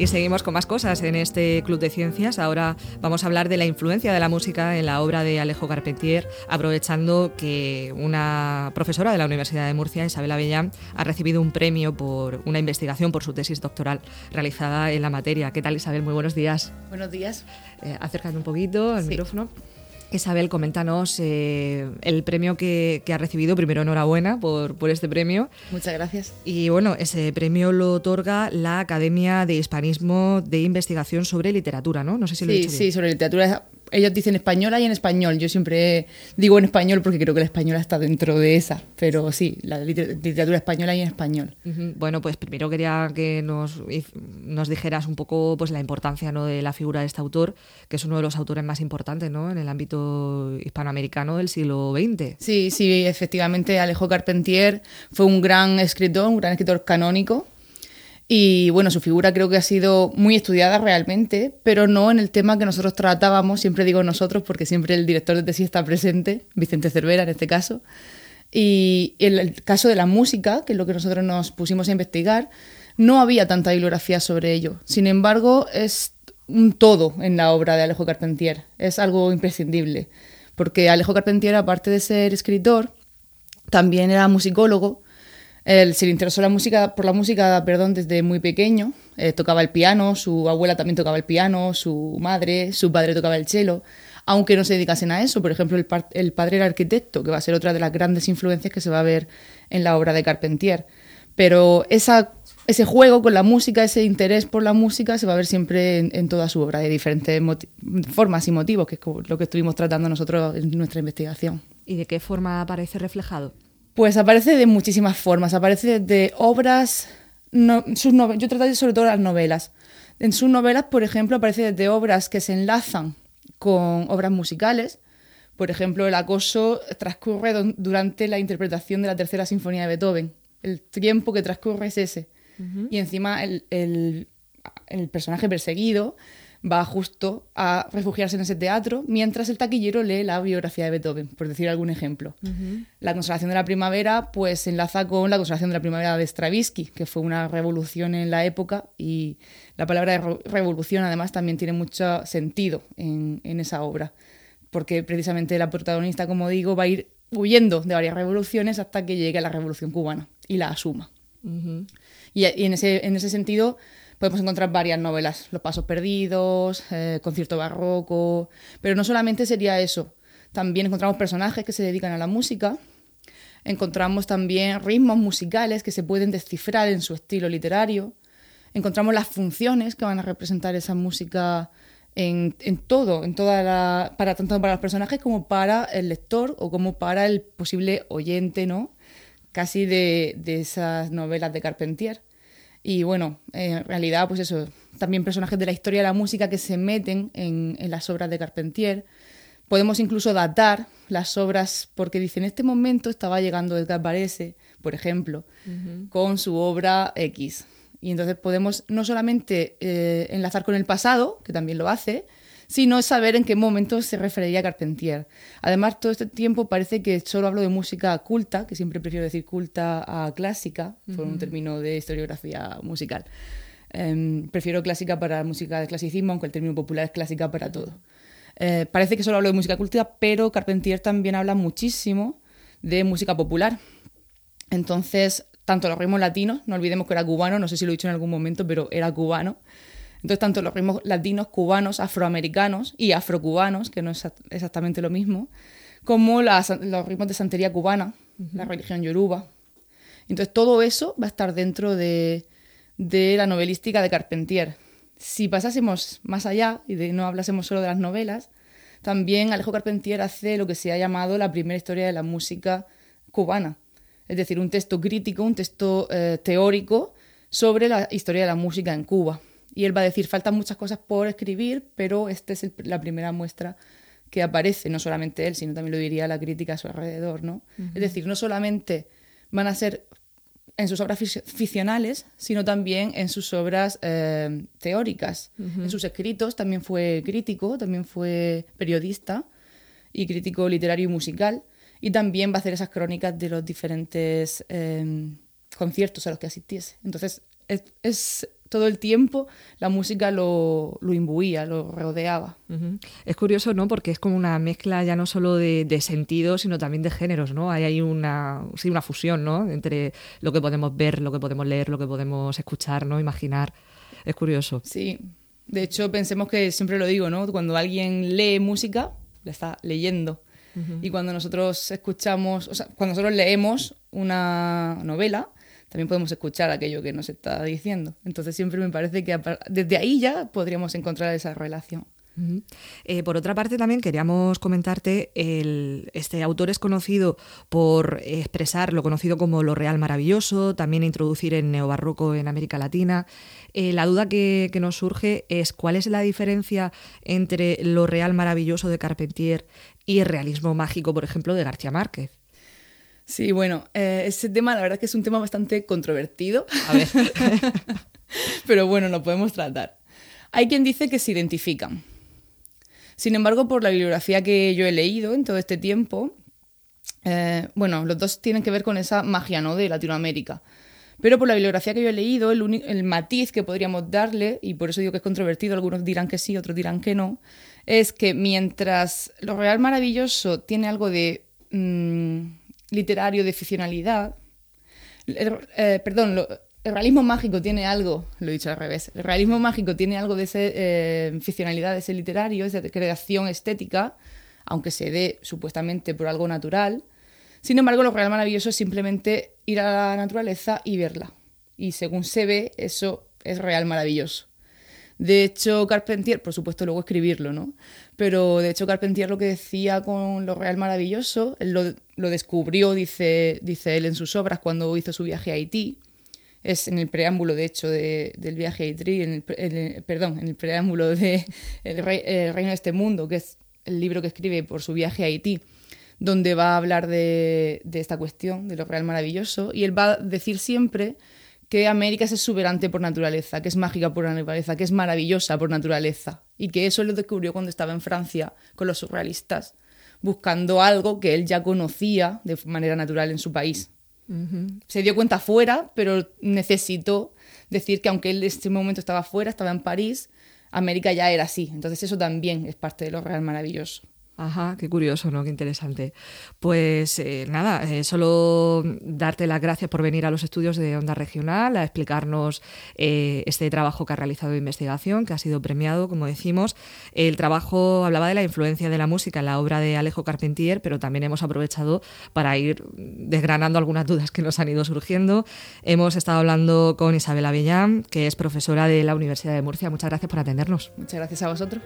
Y seguimos con más cosas en este Club de Ciencias. Ahora vamos a hablar de la influencia de la música en la obra de Alejo Carpentier, aprovechando que una profesora de la Universidad de Murcia, Isabel Avellán, ha recibido un premio por una investigación por su tesis doctoral realizada en la materia. ¿Qué tal, Isabel? Muy buenos días. Buenos días. Eh, acércate un poquito al micrófono. Isabel, coméntanos eh, el premio que, ha recibido. Primero, enhorabuena por, por, este premio. Muchas gracias. Y bueno, ese premio lo otorga la Academia de Hispanismo de Investigación sobre Literatura, ¿no? No sé si lo he dicho Sí, sí, sobre literatura ellos dicen española y en español. Yo siempre digo en español porque creo que la española está dentro de esa. Pero sí, la literatura española y en español. Bueno, pues primero quería que nos, nos dijeras un poco pues, la importancia ¿no? de la figura de este autor, que es uno de los autores más importantes ¿no? en el ámbito hispanoamericano del siglo XX. Sí, sí, efectivamente Alejo Carpentier fue un gran escritor, un gran escritor canónico y bueno, su figura creo que ha sido muy estudiada realmente, pero no en el tema que nosotros tratábamos, siempre digo nosotros porque siempre el director de tesis está presente, Vicente Cervera en este caso. Y en el caso de la música, que es lo que nosotros nos pusimos a investigar, no había tanta bibliografía sobre ello. Sin embargo, es un todo en la obra de Alejo Carpentier, es algo imprescindible, porque Alejo Carpentier, aparte de ser escritor, también era musicólogo, él se le interesó la música, por la música perdón, desde muy pequeño. Eh, tocaba el piano, su abuela también tocaba el piano, su madre, su padre tocaba el cello, aunque no se dedicasen a eso. Por ejemplo, el, padre era arquitecto, que va a ser otra de las grandes influencias que se va a ver en la obra de Carpentier. Pero ese juego con la música, ese interés por la música, se va a ver siempre en, toda su obra, de diferentes formas y motivos, que es lo que estuvimos tratando nosotros en nuestra investigación. ¿Y de qué forma aparece reflejado? Pues aparece de muchísimas formas. Aparece de obras. sus yo trataré sobre todo las novelas. En sus novelas, por ejemplo, aparece de obras que se enlazan con obras musicales. Por ejemplo, el acoso transcurre durante la interpretación de la tercera sinfonía de Beethoven. El tiempo que transcurre es ese. Y encima el, el personaje perseguido va justo a refugiarse en ese teatro mientras el taquillero lee la biografía de Beethoven, por decir algún ejemplo. La constelación de la primavera pues se enlaza con la constelación de la primavera de Stravinsky, que fue una revolución en la época y la palabra revolución además también tiene mucho sentido en, esa obra, porque precisamente la protagonista, como digo, va a ir huyendo de varias revoluciones hasta que llegue a la revolución cubana y la asuma. y, y en, ese, en ese sentido podemos encontrar varias novelas, Los Pasos Perdidos, eh, Concierto Barroco, pero no solamente sería eso, también encontramos personajes que se dedican a la música, encontramos también ritmos musicales que se pueden descifrar en su estilo literario, encontramos las funciones que van a representar esa música en, todo, en toda la, para tanto para los personajes como para el lector o como para el posible oyente, ¿no? Casi de, de esas novelas de Carpentier. Y bueno, en realidad, pues eso, también personajes de la historia de la música que se meten en, las obras de Carpentier. Podemos incluso datar las obras, porque dice, en este momento estaba llegando Edgar Varese, por ejemplo, con su obra X. Y entonces podemos no solamente eh, enlazar con el pasado, que también lo hace, sino saber en qué momento se refería a Carpentier. Además, todo este tiempo parece que solo hablo de música culta, que siempre prefiero decir culta a clásica, por un término de historiografía musical. Em, prefiero clásica para música de clasicismo, aunque el término popular es clásica para todo. Eh, parece que solo hablo de música culta, pero Carpentier también habla muchísimo de música popular. Entonces, tanto los ritmos latinos, no olvidemos que era cubano, no sé si lo he dicho en algún momento, pero era cubano, entonces, tanto los ritmos latinos, cubanos, afroamericanos y afrocubanos, que no es exactamente lo mismo, como los ritmos de santería cubana, la religión yoruba. Entonces, todo eso va a estar dentro de, la novelística de Carpentier. Si pasásemos más allá y no hablásemos solo de las novelas, también Alejo Carpentier hace lo que se ha llamado la primera historia de la música cubana. Es decir, un texto crítico, un texto eh, teórico sobre la historia de la música en Cuba. Y él va a decir, faltan muchas cosas por escribir, pero esta es la primera muestra que aparece, no solamente él, sino también lo diría la crítica a su alrededor, ¿no? Es decir, no solamente van a ser en sus obras ficcionales, sino también en sus obras eh, teóricas. En sus escritos también fue crítico, también fue periodista y crítico literario y musical, y también va a hacer esas crónicas de los diferentes eh, conciertos a los que asistiese. Entonces, es todo el tiempo la música lo, lo imbuía, lo rodeaba. Es curioso, ¿no? Porque es como una mezcla ya no solo de, de sentidos, sino también de géneros, ¿no? Hay, hay una, sí, una fusión, ¿no? Entre lo que podemos ver, lo que podemos leer, lo que podemos escuchar, ¿no? Imaginar. Es curioso. Sí. De hecho, pensemos que siempre lo digo, ¿no? Cuando alguien lee música, le está leyendo. Y cuando nosotros escuchamos, o sea, cuando nosotros leemos una novela, también podemos escuchar aquello que nos está diciendo. Entonces siempre me parece que desde ahí ya podríamos encontrar esa relación. Eh, por otra parte, también queríamos comentarte, el, este autor es conocido por expresar lo conocido como lo real maravilloso, también introducir el neobarroco en América Latina. Eh, la duda que, nos surge es cuál es la diferencia entre lo real maravilloso de Carpentier y el realismo mágico, por ejemplo, de García Márquez. Sí, bueno, eh, ese tema la verdad es que es un tema bastante controvertido. A ver. Pero bueno, lo podemos tratar. Hay quien dice que se identifican. Sin embargo, por la bibliografía que yo he leído en todo este tiempo, eh, bueno, los dos tienen que ver con esa magia ¿no? de Latinoamérica. Pero por la bibliografía que yo he leído, el, el, matiz que podríamos darle, y por eso digo que es controvertido, algunos dirán que sí, otros dirán que no, es que mientras lo real maravilloso tiene algo de mm, literario, de ficcionalidad, eh, perdón, el realismo mágico tiene algo, lo he dicho al revés, el realismo mágico tiene algo de esa eh, ficcionalidad, de ese literario, esa creación estética, aunque se dé supuestamente por algo natural. Sin embargo, lo real maravilloso es simplemente ir a la naturaleza y verla. Y según se ve, eso es real maravilloso. De hecho, Carpentier, por supuesto, luego escribirlo, ¿no? Pero de hecho, Carpentier lo que decía con lo real maravilloso, él lo, descubrió, dice, dice él en sus obras, cuando hizo su viaje a Haití. Es en el preámbulo, de hecho, del viaje a Haití, en el, perdón, en el preámbulo de el, Reino de este Mundo, que es el libro que escribe por su viaje a Haití donde va a hablar de, esta cuestión, de lo real maravilloso, y él va a decir siempre que América es exuberante por naturaleza, que es mágica por naturaleza, que es maravillosa por naturaleza, y que eso lo descubrió cuando estaba en Francia con los surrealistas, buscando algo que él ya conocía de manera natural en su país. Se dio cuenta fuera, pero necesitó decir que aunque él en este momento estaba fuera, estaba en París, América ya era así. Entonces eso también es parte de lo real maravilloso. Ajá, qué curioso, ¿no? Qué interesante. Pues eh, nada, eh, solo darte las gracias por venir a los estudios de Onda Regional a explicarnos eh, este trabajo que ha realizado de investigación, que ha sido premiado, como decimos. El trabajo hablaba de la influencia de la música en la obra de Alejo Carpentier, pero también hemos aprovechado para ir desgranando algunas dudas que nos han ido surgiendo. Hemos estado hablando con Isabel Avellán, que es profesora de la Universidad de Murcia. Muchas gracias por atendernos. Muchas gracias a vosotros.